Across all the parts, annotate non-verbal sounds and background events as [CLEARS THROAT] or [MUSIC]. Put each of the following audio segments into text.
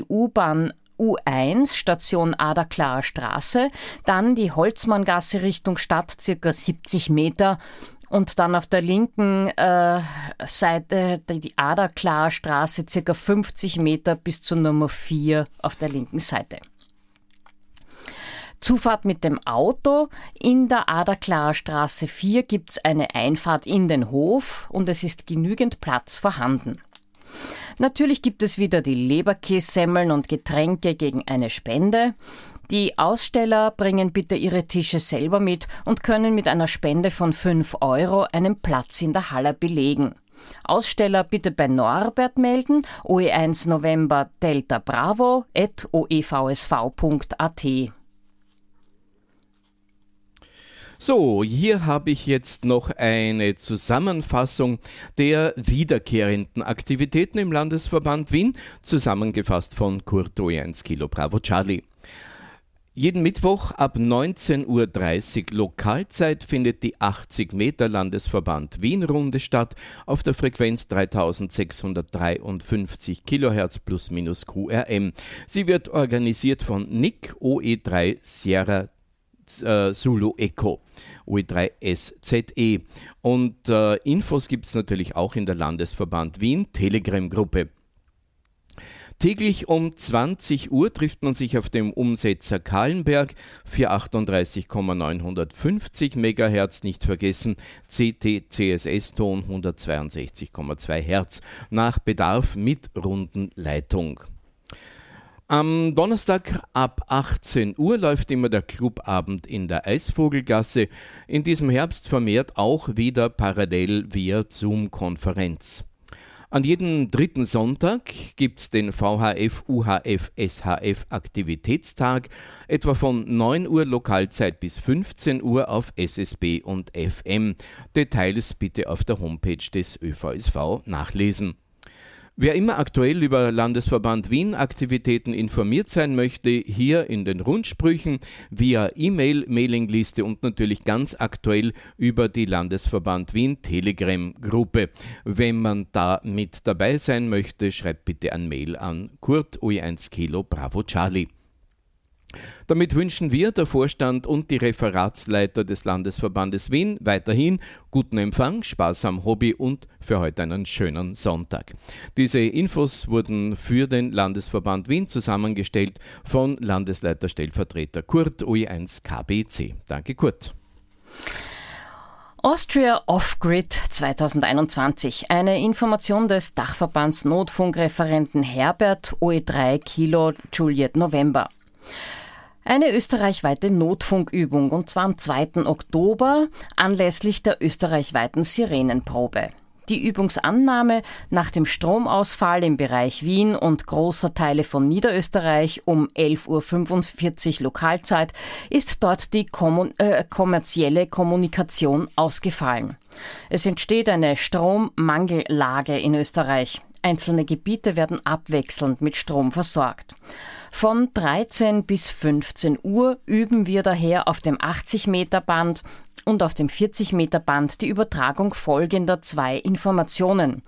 die U-Bahn U1 Station Aderklarer Straße, dann die Holzmanngasse Richtung Stadt circa 70 Meter und dann auf der linken äh, Seite die Aderklarer Straße circa 50 Meter bis zur Nummer 4 auf der linken Seite. Zufahrt mit dem Auto. In der Aderklarer Straße 4 gibt es eine Einfahrt in den Hof und es ist genügend Platz vorhanden. Natürlich gibt es wieder die Leberkässemmeln und Getränke gegen eine Spende. Die Aussteller bringen bitte ihre Tische selber mit und können mit einer Spende von 5 Euro einen Platz in der Halle belegen. Aussteller bitte bei Norbert melden, OE1 November Delta Bravo at oevsv.at. So, hier habe ich jetzt noch eine Zusammenfassung der wiederkehrenden Aktivitäten im Landesverband Wien, zusammengefasst von Kurt Oe1 Kilo Bravo Charlie. Jeden Mittwoch ab 19.30 Uhr Lokalzeit findet die 80 Meter Landesverband Wien Runde statt auf der Frequenz 3653 kHz plus minus QRM. Sie wird organisiert von NIC OE3 Sierra äh, Zulu Echo, OE3SZE. Und äh, Infos gibt es natürlich auch in der Landesverband Wien Telegram-Gruppe. Täglich um 20 Uhr trifft man sich auf dem Umsetzer Kahlenberg für 38,950 MHz, nicht vergessen CT CSS-Ton 162,2 Hertz, nach Bedarf mit Rundenleitung. Am Donnerstag ab 18 Uhr läuft immer der Clubabend in der Eisvogelgasse. In diesem Herbst vermehrt auch wieder parallel via Zoom-Konferenz. An jedem dritten Sonntag gibt es den VHF UHF SHF Aktivitätstag, etwa von 9 Uhr Lokalzeit bis 15 Uhr auf SSB und FM. Details bitte auf der Homepage des ÖVSV nachlesen. Wer immer aktuell über Landesverband Wien Aktivitäten informiert sein möchte, hier in den Rundsprüchen via E-Mail, Mailingliste und natürlich ganz aktuell über die Landesverband Wien Telegram Gruppe. Wenn man da mit dabei sein möchte, schreibt bitte ein Mail an Kurt OE1 Kilo Bravo Charlie. Damit wünschen wir, der Vorstand und die Referatsleiter des Landesverbandes Wien, weiterhin guten Empfang, Spaß am Hobby und für heute einen schönen Sonntag. Diese Infos wurden für den Landesverband Wien zusammengestellt von Landesleiter Stellvertreter Kurt OE1 KBC. Danke, Kurt. Austria Off-Grid 2021. Eine Information des Dachverbands Notfunkreferenten Herbert OE3 Kilo Juliet November. Eine österreichweite Notfunkübung und zwar am 2. Oktober anlässlich der österreichweiten Sirenenprobe. Die Übungsannahme nach dem Stromausfall im Bereich Wien und großer Teile von Niederösterreich um 11.45 Uhr Lokalzeit ist dort die kommun äh, kommerzielle Kommunikation ausgefallen. Es entsteht eine Strommangellage in Österreich. Einzelne Gebiete werden abwechselnd mit Strom versorgt. Von 13 bis 15 Uhr üben wir daher auf dem 80 Meter Band und auf dem 40 Meter Band die Übertragung folgender zwei Informationen.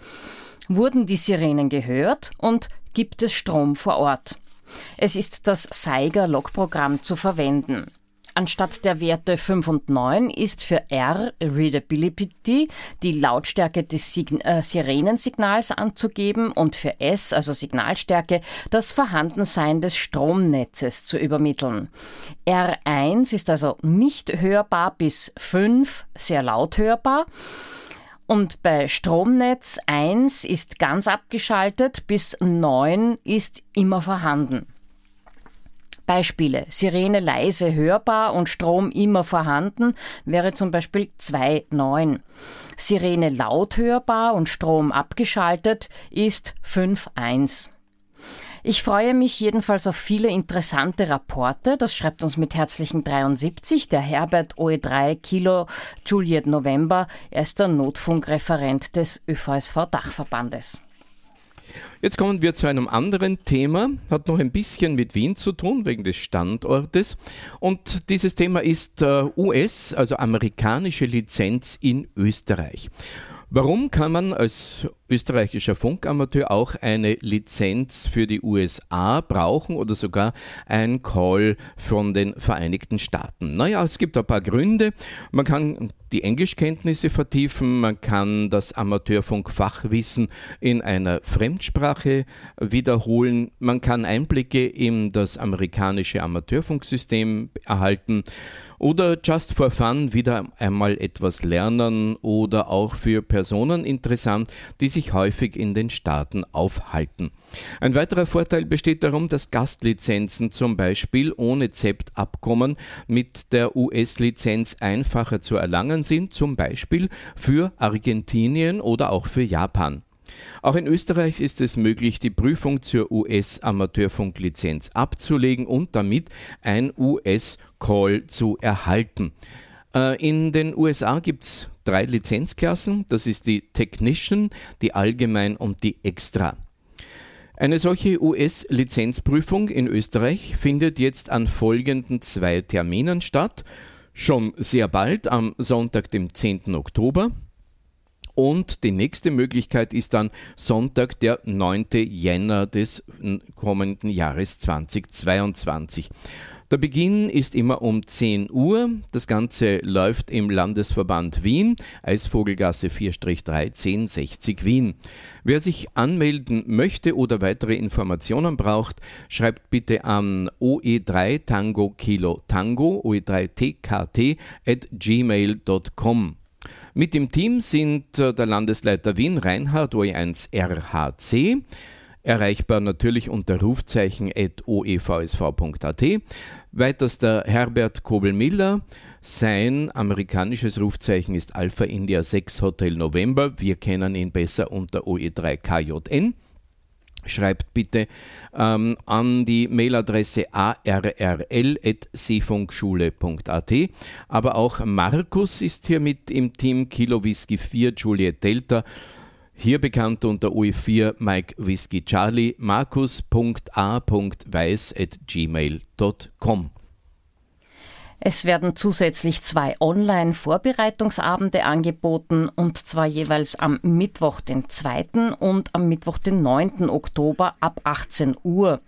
Wurden die Sirenen gehört und gibt es Strom vor Ort? Es ist das Seiger-Logprogramm zu verwenden. Anstatt der Werte 5 und 9 ist für R Readability die Lautstärke des Sign äh, Sirenensignals anzugeben und für S, also Signalstärke, das Vorhandensein des Stromnetzes zu übermitteln. R1 ist also nicht hörbar bis 5 sehr laut hörbar. Und bei Stromnetz 1 ist ganz abgeschaltet, bis 9 ist immer vorhanden. Beispiele. Sirene leise hörbar und Strom immer vorhanden wäre zum Beispiel 2.9. Sirene laut hörbar und Strom abgeschaltet ist 5.1. Ich freue mich jedenfalls auf viele interessante Rapporte. Das schreibt uns mit herzlichen 73 der Herbert OE3 Kilo Juliet November. Er ist der Notfunkreferent des ÖVSV Dachverbandes. Jetzt kommen wir zu einem anderen Thema, hat noch ein bisschen mit Wien zu tun, wegen des Standortes. Und dieses Thema ist äh, US, also amerikanische Lizenz in Österreich. Warum kann man als österreichischer Funkamateur auch eine Lizenz für die USA brauchen oder sogar ein Call von den Vereinigten Staaten? Naja, es gibt ein paar Gründe. Man kann die Englischkenntnisse vertiefen, man kann das Amateurfunkfachwissen in einer Fremdsprache wiederholen, man kann Einblicke in das amerikanische Amateurfunksystem erhalten oder just for fun wieder einmal etwas lernen oder auch für Personen interessant, die sich häufig in den Staaten aufhalten. Ein weiterer Vorteil besteht darum, dass Gastlizenzen zum Beispiel ohne ZEPT-Abkommen mit der US-Lizenz einfacher zu erlangen sind, zum Beispiel für Argentinien oder auch für Japan. Auch in Österreich ist es möglich, die Prüfung zur US-Amateurfunklizenz abzulegen und damit ein US-Call zu erhalten. Äh, in den USA gibt es drei Lizenzklassen. Das ist die Technician, die Allgemein und die Extra. Eine solche US-Lizenzprüfung in Österreich findet jetzt an folgenden zwei Terminen statt. Schon sehr bald am Sonntag, dem 10. Oktober und die nächste Möglichkeit ist dann Sonntag, der 9. Jänner des kommenden Jahres 2022. Der Beginn ist immer um 10 Uhr. Das Ganze läuft im Landesverband Wien, Eisvogelgasse 4-3 1060 Wien. Wer sich anmelden möchte oder weitere Informationen braucht, schreibt bitte an oe3 Tango Kilo Tango oe3tkt at gmail.com. Mit dem Team sind äh, der Landesleiter Wien Reinhard OE1 RHC, erreichbar natürlich unter Rufzeichen oevsv.at. Weiters der Herbert Kobel-Miller, sein amerikanisches Rufzeichen ist Alpha India 6 Hotel November. Wir kennen ihn besser unter OE3KJN. Schreibt bitte ähm, an die Mailadresse arrl.seefunkschule.at. Aber auch Markus ist hier mit im Team Kilo Whisky 4 Juliet Delta. Hier bekannt unter UE4 Mike Whisky Charlie, markus.a.weiß at gmail.com. Es werden zusätzlich zwei Online-Vorbereitungsabende angeboten, und zwar jeweils am Mittwoch, den 2. und am Mittwoch, den 9. Oktober ab 18 Uhr.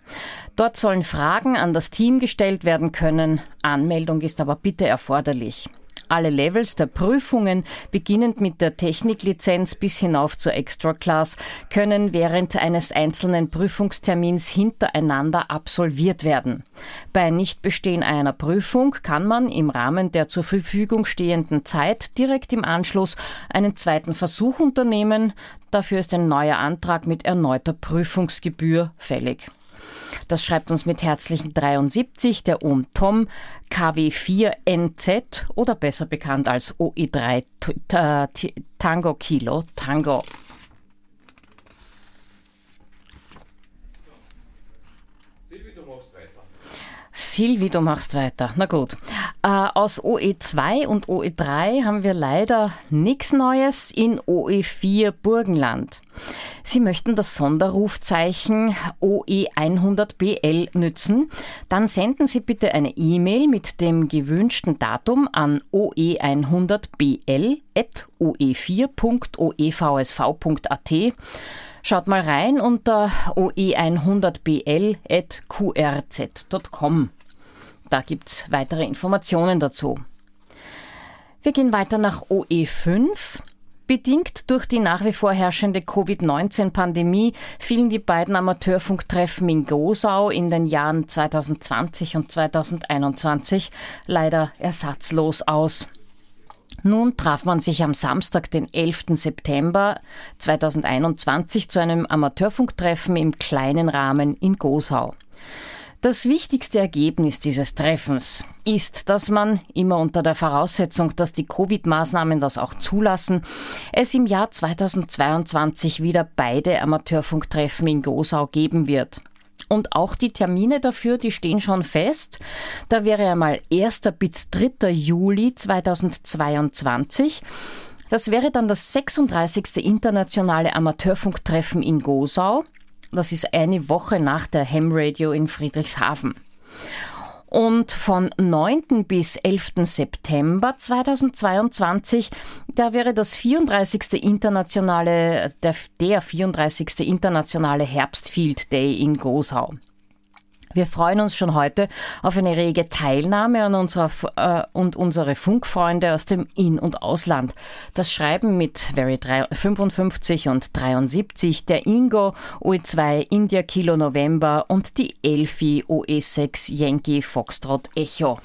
Dort sollen Fragen an das Team gestellt werden können. Anmeldung ist aber bitte erforderlich. Alle Levels der Prüfungen, beginnend mit der Techniklizenz bis hinauf zur Extra Class, können während eines einzelnen Prüfungstermins hintereinander absolviert werden. Bei Nichtbestehen einer Prüfung kann man im Rahmen der zur Verfügung stehenden Zeit direkt im Anschluss einen zweiten Versuch unternehmen. Dafür ist ein neuer Antrag mit erneuter Prüfungsgebühr fällig. Das schreibt uns mit herzlichen 73 der Ohm Tom, KW4NZ oder besser bekannt als OE3 Tango Kilo Tango. Silvi, du machst weiter. Na gut. Äh, aus OE2 und OE3 haben wir leider nichts Neues in OE4 Burgenland. Sie möchten das Sonderrufzeichen OE100BL nützen. Dann senden Sie bitte eine E-Mail mit dem gewünschten Datum an oe100bl.oe4.oevsv.at Schaut mal rein unter oe100bl.qrz.com. Da gibt es weitere Informationen dazu. Wir gehen weiter nach OE5. Bedingt durch die nach wie vor herrschende Covid-19-Pandemie fielen die beiden Amateurfunktreffen in Gosau in den Jahren 2020 und 2021 leider ersatzlos aus. Nun traf man sich am Samstag, den 11. September 2021 zu einem Amateurfunktreffen im kleinen Rahmen in Gosau. Das wichtigste Ergebnis dieses Treffens ist, dass man, immer unter der Voraussetzung, dass die Covid-Maßnahmen das auch zulassen, es im Jahr 2022 wieder beide Amateurfunktreffen in Gosau geben wird. Und auch die Termine dafür, die stehen schon fest. Da wäre einmal 1. bis 3. Juli 2022. Das wäre dann das 36. internationale Amateurfunktreffen in Gosau. Das ist eine Woche nach der Ham Radio in Friedrichshafen. Und von 9. bis 11. September 2022, da wäre das 34. internationale, der, der 34. internationale Herbstfield Day in Gosau. Wir freuen uns schon heute auf eine rege Teilnahme an unserer äh, und unsere Funkfreunde aus dem In- und Ausland. Das Schreiben mit Very 55 und 73, der Ingo OE2 India Kilo November und die Elfi OE6 Yankee Foxtrot Echo.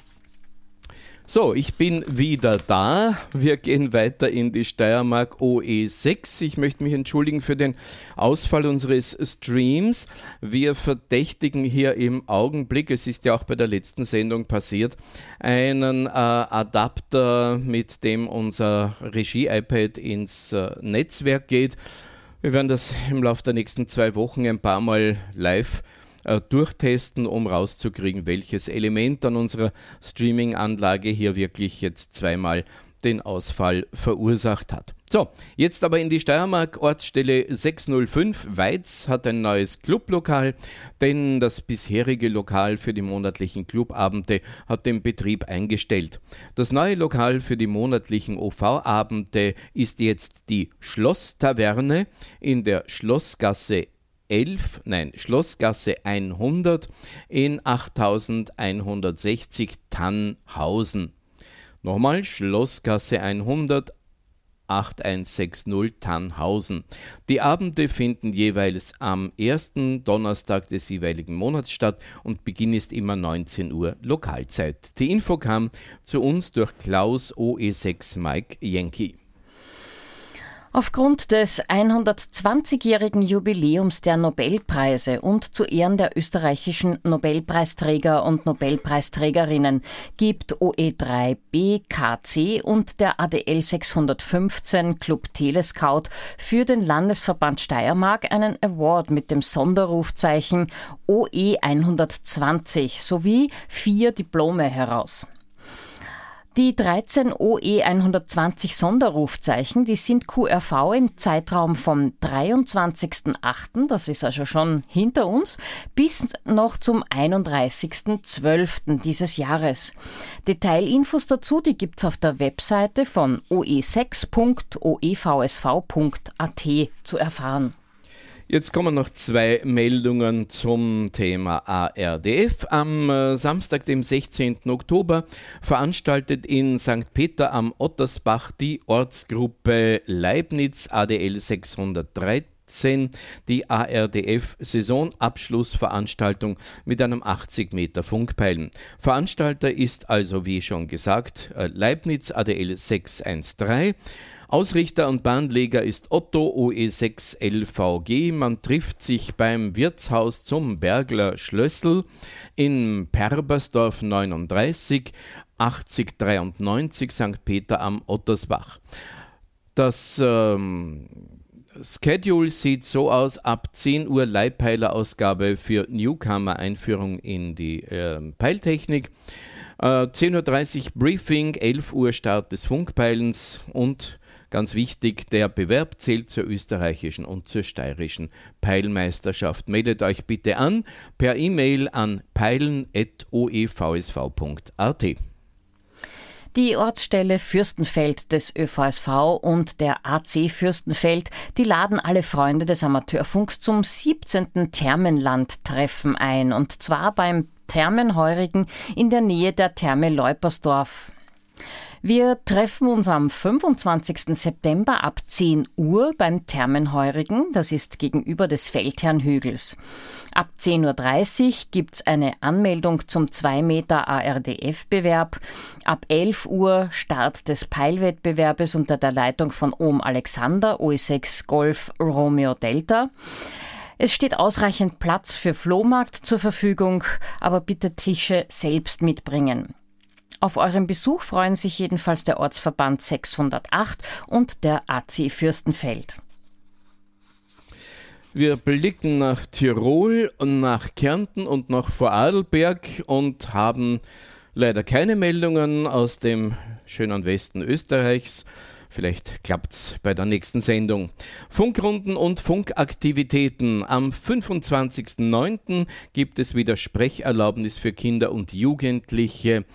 So, ich bin wieder da. Wir gehen weiter in die Steiermark OE6. Ich möchte mich entschuldigen für den Ausfall unseres Streams. Wir verdächtigen hier im Augenblick, es ist ja auch bei der letzten Sendung passiert, einen äh, Adapter, mit dem unser Regie-iPad ins äh, Netzwerk geht. Wir werden das im Laufe der nächsten zwei Wochen ein paar Mal live äh, durchtesten, um rauszukriegen, welches Element an unserer Streaming-Anlage hier wirklich jetzt zweimal den Ausfall verursacht hat. So, jetzt aber in die Steiermark, Ortsstelle 605. Weiz hat ein neues Clublokal, denn das bisherige Lokal für die monatlichen Clubabende hat den Betrieb eingestellt. Das neue Lokal für die monatlichen OV-Abende ist jetzt die Schlosstaverne in der Schlossgasse 11, nein, Schlossgasse 100 in 8160 Tannhausen. Nochmal Schlossgasse 100 8160 Tannhausen. Die Abende finden jeweils am ersten Donnerstag des jeweiligen Monats statt und Beginn ist immer 19 Uhr Lokalzeit. Die Info kam zu uns durch Klaus OE6 Mike Yankee. Aufgrund des 120-jährigen Jubiläums der Nobelpreise und zu Ehren der österreichischen Nobelpreisträger und Nobelpreisträgerinnen gibt OE3 BKC und der ADL 615 Club Telescout für den Landesverband Steiermark einen Award mit dem Sonderrufzeichen OE 120 sowie vier Diplome heraus. Die 13 OE 120 Sonderrufzeichen, die sind QRV im Zeitraum vom 23.08., das ist also schon hinter uns, bis noch zum 31.12. dieses Jahres. Detailinfos dazu, die gibt's auf der Webseite von oe6.oevsv.at zu erfahren. Jetzt kommen noch zwei Meldungen zum Thema ARDF. Am äh, Samstag, dem 16. Oktober, veranstaltet in St. Peter am Ottersbach die Ortsgruppe Leibniz ADL 613 die ARDF-Saisonabschlussveranstaltung mit einem 80 Meter Funkpeilen. Veranstalter ist also, wie schon gesagt, äh, Leibniz ADL 613. Ausrichter und Bahnleger ist Otto OE6 LVG. Man trifft sich beim Wirtshaus zum Bergler Schlössel in Perbersdorf 39 8093 St. Peter am Ottersbach. Das ähm, Schedule sieht so aus: ab 10 Uhr Leihpeilerausgabe für Newcomer Einführung in die äh, Peiltechnik. Äh, 10.30 Uhr Briefing, 11 Uhr Start des Funkpeilens und Ganz wichtig, der Bewerb zählt zur österreichischen und zur steirischen Peilmeisterschaft. Meldet euch bitte an per E-Mail an peilen.oevsv.at. Die Ortsstelle Fürstenfeld des ÖVSV und der AC Fürstenfeld, die laden alle Freunde des Amateurfunks zum 17. Thermenlandtreffen ein, und zwar beim Thermenheurigen in der Nähe der Therme Leupersdorf. Wir treffen uns am 25. September ab 10 Uhr beim Thermenheurigen, das ist gegenüber des Feldherrnhügels. Ab 10.30 Uhr gibt's eine Anmeldung zum 2 Meter ARDF-Bewerb. Ab 11 Uhr Start des Peilwettbewerbes unter der Leitung von Ohm Alexander, OE6 Golf Romeo Delta. Es steht ausreichend Platz für Flohmarkt zur Verfügung, aber bitte Tische selbst mitbringen. Auf euren Besuch freuen sich jedenfalls der Ortsverband 608 und der AC Fürstenfeld. Wir blicken nach Tirol, nach Kärnten und nach Vorarlberg und haben leider keine Meldungen aus dem schönen Westen Österreichs. Vielleicht klappt's bei der nächsten Sendung. Funkrunden und Funkaktivitäten. Am 25.09. gibt es wieder Sprecherlaubnis für Kinder und Jugendliche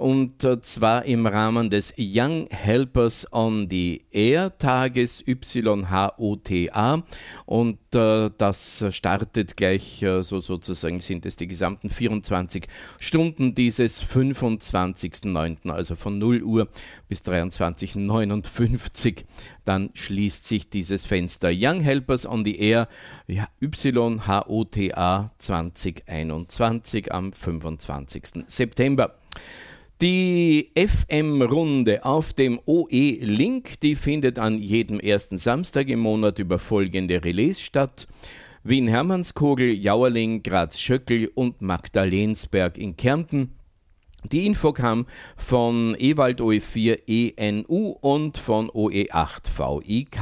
und zwar im Rahmen des Young Helpers on the Air Tages YHOTA und äh, das startet gleich äh, so sozusagen sind es die gesamten 24 Stunden dieses 25.09., also von 0 Uhr bis 23.59 dann schließt sich dieses Fenster. Young Helpers on the Air, ja, YHOTA 2021 am 25. September. Die FM-Runde auf dem OE-Link, die findet an jedem ersten Samstag im Monat über folgende Relais statt. Wien-Hermannskogel, Jauerling, Graz-Schöckel und Magdalensberg in Kärnten. Die Info kam von Ewald OE4 ENU und von OE8 VIK.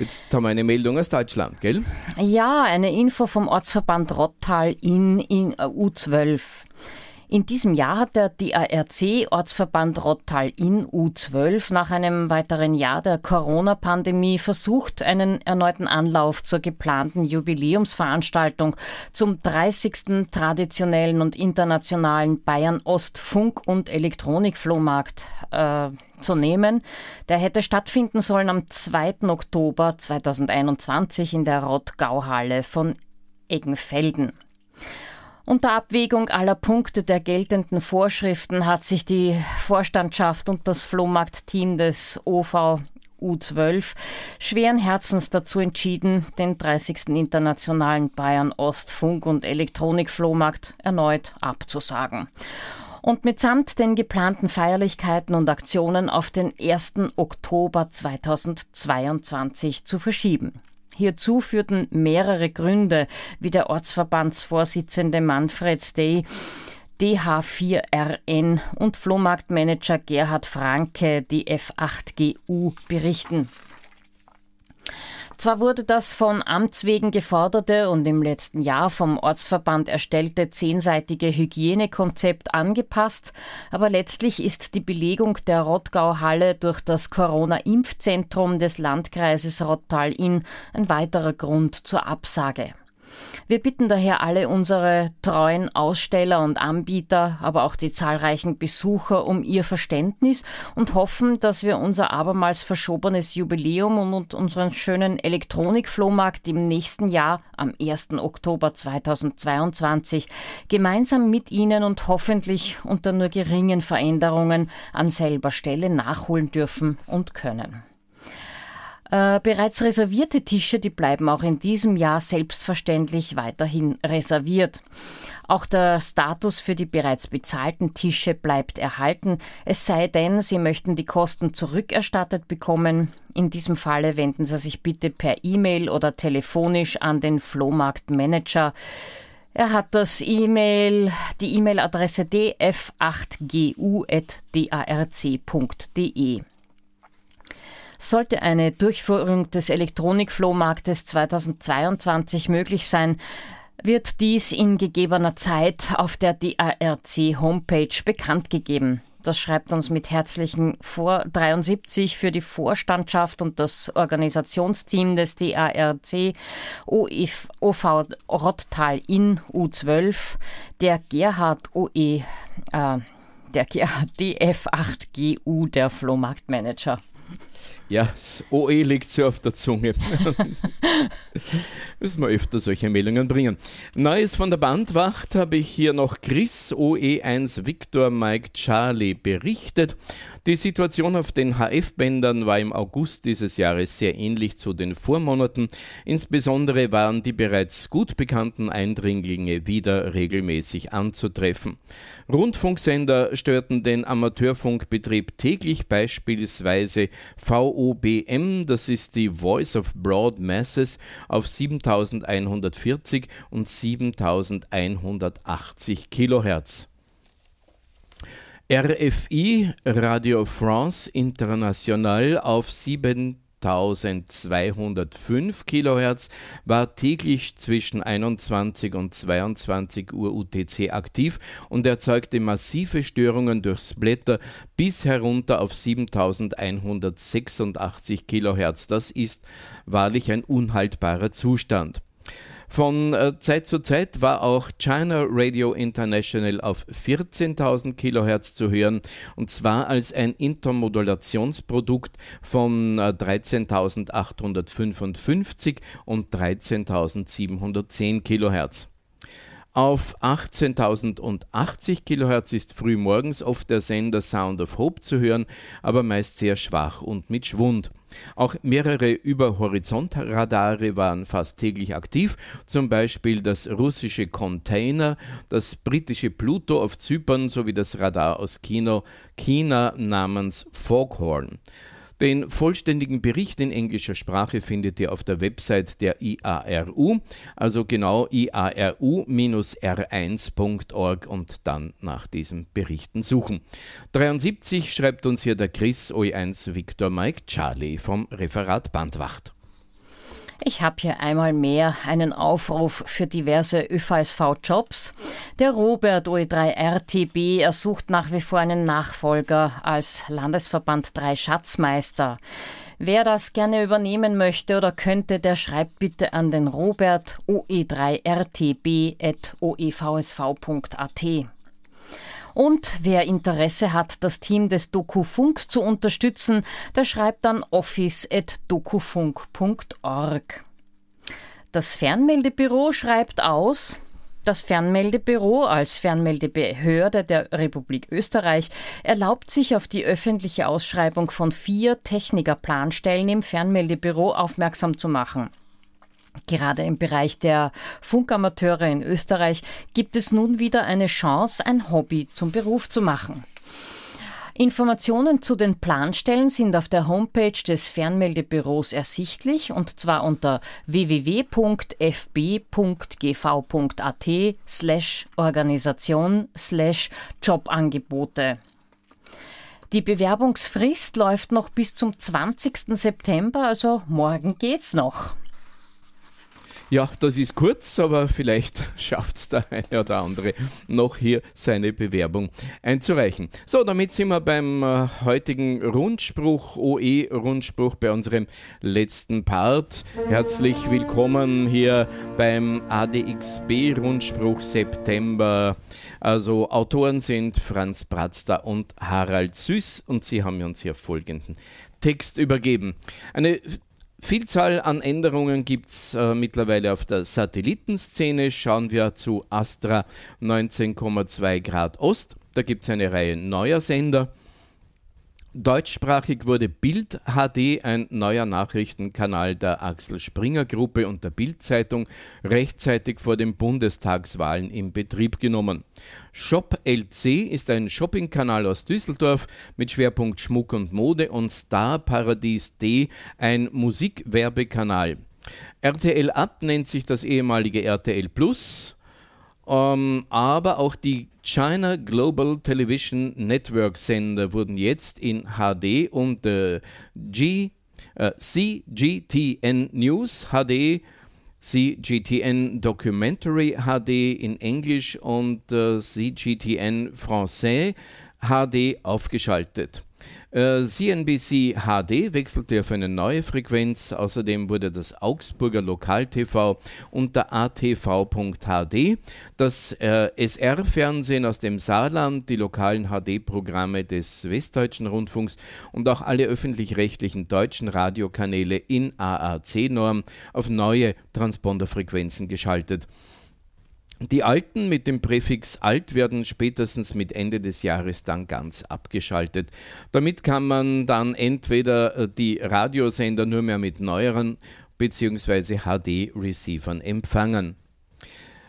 Jetzt haben wir eine Meldung aus Deutschland, gell? Ja, eine Info vom Ortsverband Rottal in, in U12. In diesem Jahr hat der DARC Ortsverband Rottal in U12 nach einem weiteren Jahr der Corona-Pandemie versucht, einen erneuten Anlauf zur geplanten Jubiläumsveranstaltung zum 30. traditionellen und internationalen Bayern Ost Funk- und Elektronikflohmarkt äh, zu nehmen. Der hätte stattfinden sollen am 2. Oktober 2021 in der Rottgauhalle von Eggenfelden. Unter Abwägung aller Punkte der geltenden Vorschriften hat sich die Vorstandschaft und das Flohmarktteam des OV U12 schweren Herzens dazu entschieden, den 30. Internationalen Bayern Ost Funk- und Elektronikflohmarkt erneut abzusagen und mitsamt den geplanten Feierlichkeiten und Aktionen auf den 1. Oktober 2022 zu verschieben. Hierzu führten mehrere Gründe, wie der Ortsverbandsvorsitzende Manfred Day DH4RN und Flohmarktmanager Gerhard Franke, die F8GU, berichten. Zwar wurde das von Amts wegen geforderte und im letzten Jahr vom Ortsverband erstellte zehnseitige Hygienekonzept angepasst, aber letztlich ist die Belegung der Rottgau-Halle durch das Corona-Impfzentrum des Landkreises Rottal-Inn ein weiterer Grund zur Absage. Wir bitten daher alle unsere treuen Aussteller und Anbieter, aber auch die zahlreichen Besucher um ihr Verständnis und hoffen, dass wir unser abermals verschobenes Jubiläum und unseren schönen Elektronikflohmarkt im nächsten Jahr am 1. Oktober 2022 gemeinsam mit Ihnen und hoffentlich unter nur geringen Veränderungen an selber Stelle nachholen dürfen und können. Äh, bereits reservierte Tische, die bleiben auch in diesem Jahr selbstverständlich weiterhin reserviert. Auch der Status für die bereits bezahlten Tische bleibt erhalten, es sei denn, Sie möchten die Kosten zurückerstattet bekommen. In diesem Falle wenden Sie sich bitte per E-Mail oder telefonisch an den Flohmarktmanager. Er hat das E-Mail, die E-Mail-Adresse df8gu.darc.de. Sollte eine Durchführung des Elektronikflohmarktes 2022 möglich sein, wird dies in gegebener Zeit auf der DARC-Homepage bekannt gegeben. Das schreibt uns mit herzlichen Vor 73 für die Vorstandschaft und das Organisationsteam des DARC OV, OV Rottal in U12, der Gerhard OE, äh, der Gerhard DF8GU, der Flohmarktmanager. Ja, das OE liegt so auf der Zunge. [LAUGHS] Müssen wir öfter solche Meldungen bringen. Neues von der Bandwacht habe ich hier noch Chris OE1 Victor Mike Charlie berichtet. Die Situation auf den HF-Bändern war im August dieses Jahres sehr ähnlich zu den Vormonaten. Insbesondere waren die bereits gut bekannten Eindringlinge wieder regelmäßig anzutreffen. Rundfunksender störten den Amateurfunkbetrieb täglich beispielsweise VOBM, das ist die Voice of Broad Masses, auf 7140 und 7180 Kilohertz. RFI Radio France International auf 7 1205 kHz, war täglich zwischen 21 und 22 Uhr UTC aktiv und erzeugte massive Störungen durch Splatter bis herunter auf 7186 kHz. Das ist wahrlich ein unhaltbarer Zustand. Von äh, Zeit zu Zeit war auch China Radio International auf 14.000 Kilohertz zu hören und zwar als ein Intermodulationsprodukt von 13.855 äh, und 13.710 Kilohertz. Auf 18.080 kHz ist frühmorgens oft der Sender Sound of Hope zu hören, aber meist sehr schwach und mit Schwund. Auch mehrere Überhorizontradare waren fast täglich aktiv, zum Beispiel das russische Container, das britische Pluto auf Zypern sowie das Radar aus China, China namens Foghorn. Den vollständigen Bericht in englischer Sprache findet ihr auf der Website der IARU, also genau iaru-r1.org und dann nach diesen Berichten suchen. 73 schreibt uns hier der Chris OE1 Victor Mike Charlie vom Referat Bandwacht. Ich habe hier einmal mehr einen Aufruf für diverse ÖVSV-Jobs. Der Robert OE3 RTB ersucht nach wie vor einen Nachfolger als Landesverband 3 Schatzmeister. Wer das gerne übernehmen möchte oder könnte, der schreibt bitte an den Robert oe3rtb.oevsv.at. Und wer Interesse hat, das Team des Dokufunk zu unterstützen, der schreibt an office.dokufunk.org. Das Fernmeldebüro schreibt aus, das Fernmeldebüro als Fernmeldebehörde der Republik Österreich erlaubt sich auf die öffentliche Ausschreibung von vier Technikerplanstellen im Fernmeldebüro aufmerksam zu machen. Gerade im Bereich der Funkamateure in Österreich gibt es nun wieder eine Chance, ein Hobby zum Beruf zu machen. Informationen zu den Planstellen sind auf der Homepage des Fernmeldebüros ersichtlich und zwar unter www.fb.gv.at slash Organisation slash Jobangebote. Die Bewerbungsfrist läuft noch bis zum 20. September, also morgen geht's noch. Ja, das ist kurz, aber vielleicht [LAUGHS] schafft es der eine oder andere noch hier seine Bewerbung einzureichen. So, damit sind wir beim äh, heutigen Rundspruch, OE-Rundspruch bei unserem letzten Part. Herzlich willkommen hier beim ADXB-Rundspruch September. Also Autoren sind Franz Bratzda und Harald Süß und sie haben uns hier folgenden Text übergeben. Eine Vielzahl an Änderungen gibt es äh, mittlerweile auf der Satellitenszene. Schauen wir zu Astra 19,2 Grad Ost. Da gibt es eine Reihe neuer Sender. Deutschsprachig wurde Bild HD, ein neuer Nachrichtenkanal der Axel Springer Gruppe und der Bild-Zeitung, rechtzeitig vor den Bundestagswahlen in Betrieb genommen. Shop LC ist ein Shoppingkanal aus Düsseldorf mit Schwerpunkt Schmuck und Mode und Star Paradies D, ein Musikwerbekanal. RTL Up nennt sich das ehemalige RTL Plus. Ähm, aber auch die China Global Television Network Sender wurden jetzt in HD und äh, G, äh, CGTN News HD, CGTN Documentary HD in Englisch und äh, CGTN Français HD aufgeschaltet. CNBC äh, HD wechselte auf eine neue Frequenz. Außerdem wurde das Augsburger Lokal-TV unter atv.hd, das äh, SR-Fernsehen aus dem Saarland, die lokalen HD-Programme des Westdeutschen Rundfunks und auch alle öffentlich-rechtlichen deutschen Radiokanäle in AAC-Norm auf neue Transponderfrequenzen geschaltet. Die alten mit dem Präfix alt werden spätestens mit Ende des Jahres dann ganz abgeschaltet. Damit kann man dann entweder äh, die Radiosender nur mehr mit neueren bzw. HD-Receivern empfangen.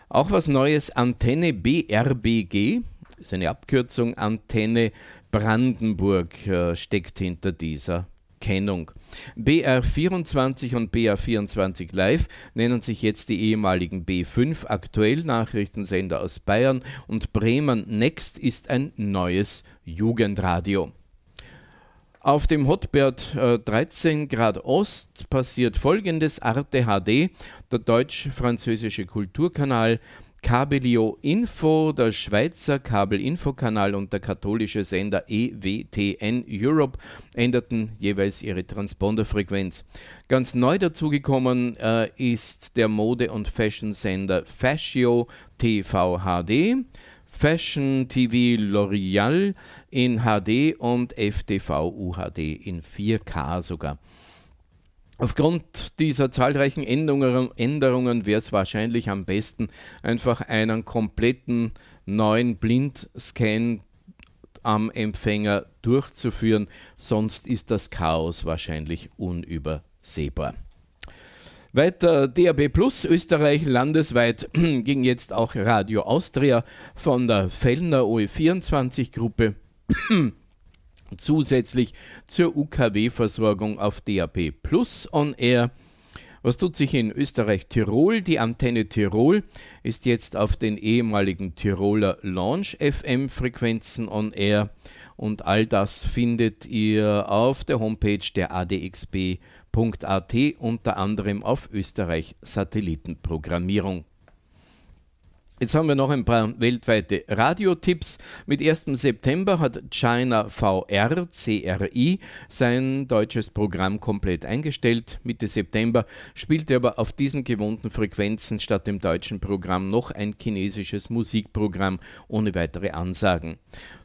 Auch was Neues, Antenne BRBG, ist eine Abkürzung, Antenne Brandenburg äh, steckt hinter dieser Kennung. BR24 und BR24 Live nennen sich jetzt die ehemaligen B5 aktuell Nachrichtensender aus Bayern und Bremen Next ist ein neues Jugendradio. Auf dem Hotbird äh, 13 Grad Ost passiert folgendes: Arte HD, der deutsch-französische Kulturkanal, Kabelio Info, der Schweizer Kabelinfokanal und der katholische Sender EWTN Europe änderten jeweils ihre Transponderfrequenz. Ganz neu dazugekommen äh, ist der Mode- und Fashion-Sender Fascio TV HD. Fashion TV L'Oreal in HD und FTV UHD in 4K sogar. Aufgrund dieser zahlreichen Änderungen, Änderungen wäre es wahrscheinlich am besten, einfach einen kompletten neuen Blindscan am Empfänger durchzuführen, sonst ist das Chaos wahrscheinlich unübersehbar. Weiter DAB Plus Österreich landesweit [CLEARS THROAT] ging jetzt auch Radio Austria von der Fellner OE24 Gruppe [CLEARS THROAT] zusätzlich zur UKW-Versorgung auf DAB Plus on Air. Was tut sich in Österreich-Tirol? Die Antenne Tirol ist jetzt auf den ehemaligen Tiroler Launch FM Frequenzen on Air und all das findet ihr auf der Homepage der ADXB www.ftf.at unter anderem auf Österreich Satellitenprogrammierung. Jetzt haben wir noch ein paar weltweite Radiotipps. Mit 1. September hat China VR CRI sein deutsches Programm komplett eingestellt. Mitte September spielte aber auf diesen gewohnten Frequenzen statt dem deutschen Programm noch ein chinesisches Musikprogramm ohne weitere Ansagen.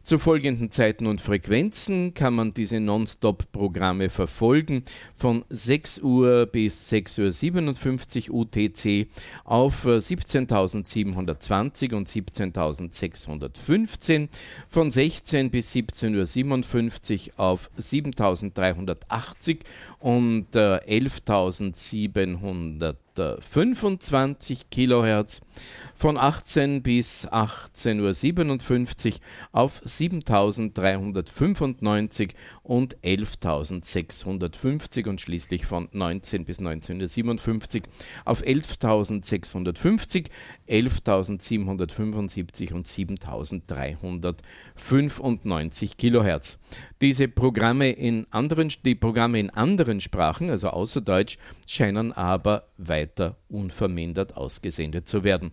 Zu folgenden Zeiten und Frequenzen kann man diese Non-Stop-Programme verfolgen von 6 Uhr bis 6.57 Uhr UTC auf äh, 17.720 und 17.615, von 16 bis 17.57 Uhr auf 7.380 und äh, 11.700. 25 kHz von 18 bis 18.57 Uhr auf 7395 und 11.650 und schließlich von 19 bis 19.57 Uhr auf 11.650, 11.775 und 7.395 Kilohertz. Diese Programme in anderen, die Programme in anderen Sprachen, also außer Deutsch, scheinen aber weiter unvermindert ausgesendet zu werden.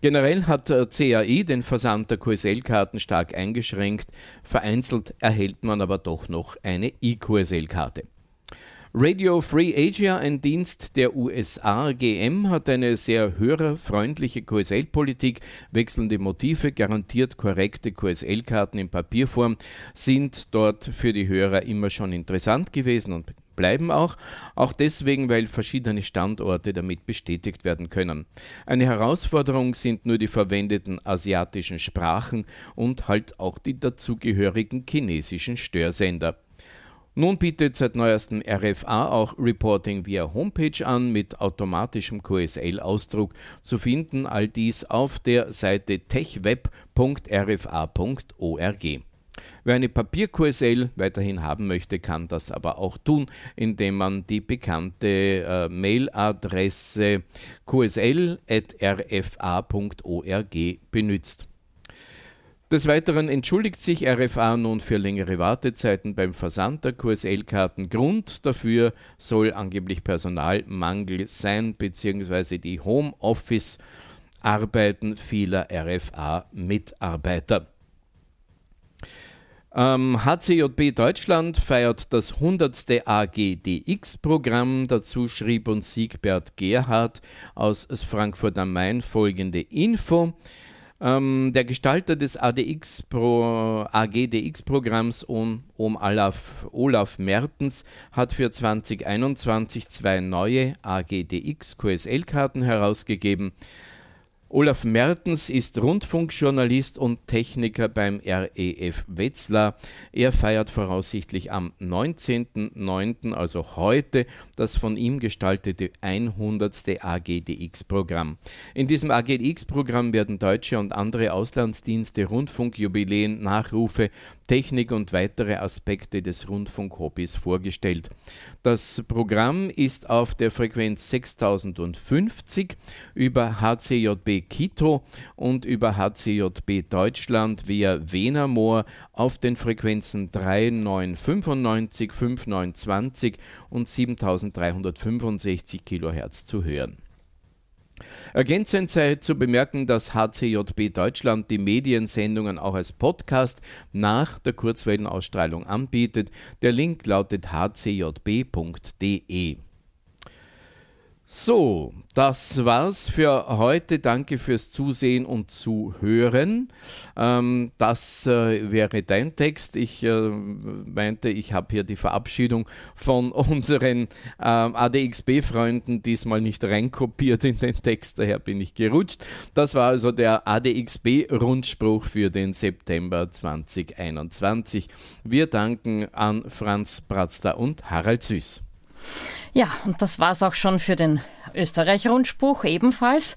Generell hat äh, CAI den Versand der QSL-Karten stark eingeschränkt, vereinzelt erhält man aber doch noch eine eQSL-Karte. Radio Free Asia, ein Dienst der USA GM, hat eine sehr hörerfreundliche QSL-Politik. Wechselnde Motive, garantiert korrekte QSL-Karten in Papierform sind dort für die Hörer immer schon interessant gewesen und bleiben auch, auch deswegen, weil verschiedene Standorte damit bestätigt werden können. Eine Herausforderung sind nur die verwendeten asiatischen Sprachen und halt auch die dazugehörigen chinesischen Störsender. Nun bietet seit neuestem RFA auch Reporting via Homepage an mit automatischem QSL-Ausdruck zu finden, all dies auf der Seite techweb.rfa.org. Wer eine Papier-QSL weiterhin haben möchte, kann das aber auch tun, indem man die bekannte äh, Mailadresse qsl.rfa.org benutzt. Des Weiteren entschuldigt sich RFA nun für längere Wartezeiten beim Versand der QSL-Karten. Grund dafür soll angeblich Personalmangel sein, beziehungsweise die Homeoffice-Arbeiten vieler RFA-Mitarbeiter. Ähm, HCJB Deutschland feiert das 100. AGDX-Programm. Dazu schrieb uns Siegbert Gerhard aus Frankfurt am Main folgende Info. Ähm, der Gestalter des ADX Pro, AGDX-Programms um, um Olaf, Olaf Mertens hat für 2021 zwei neue AGDX QSL-Karten herausgegeben. Olaf Mertens ist Rundfunkjournalist und Techniker beim REF Wetzlar. Er feiert voraussichtlich am 19.09., also heute, das von ihm gestaltete 100. AGDX-Programm. In diesem AGDX-Programm werden deutsche und andere Auslandsdienste, Rundfunkjubiläen, Nachrufe, Technik und weitere Aspekte des Rundfunkhobbys vorgestellt. Das Programm ist auf der Frequenz 6050 über HCJB HCJB Quito und über HCJB Deutschland via Venamoor auf den Frequenzen 3995, 5920 und 7365 kHz zu hören. Ergänzend sei zu bemerken, dass HCJB Deutschland die Mediensendungen auch als Podcast nach der Kurzwellenausstrahlung anbietet. Der Link lautet hcjb.de. So, das war's für heute. Danke fürs Zusehen und Zuhören. Ähm, das äh, wäre dein Text. Ich äh, meinte, ich habe hier die Verabschiedung von [LAUGHS] unseren äh, ADXB-Freunden diesmal nicht reinkopiert in den Text, daher bin ich gerutscht. Das war also der ADXB-Rundspruch für den September 2021. Wir danken an Franz Bratzter und Harald Süß. Ja, und das war's auch schon für den Österreich-Rundspruch ebenfalls.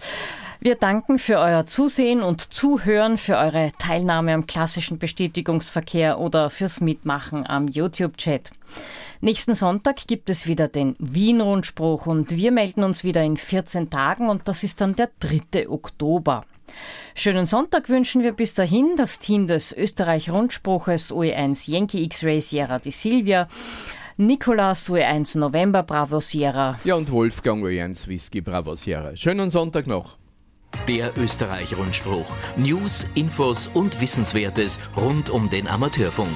Wir danken für euer Zusehen und Zuhören, für eure Teilnahme am klassischen Bestätigungsverkehr oder fürs Mitmachen am YouTube-Chat. Nächsten Sonntag gibt es wieder den Wien-Rundspruch und wir melden uns wieder in 14 Tagen und das ist dann der 3. Oktober. Schönen Sonntag wünschen wir bis dahin das Team des Österreich-Rundspruches OE1 Yankee X-Ray Sierra di Silvia. Nikolaus UE1 November Bravo Sierra. Ja, und Wolfgang UE1 Whisky Bravo Sierra. Schönen Sonntag noch. Der Österreich-Rundspruch. News, Infos und Wissenswertes rund um den Amateurfunk.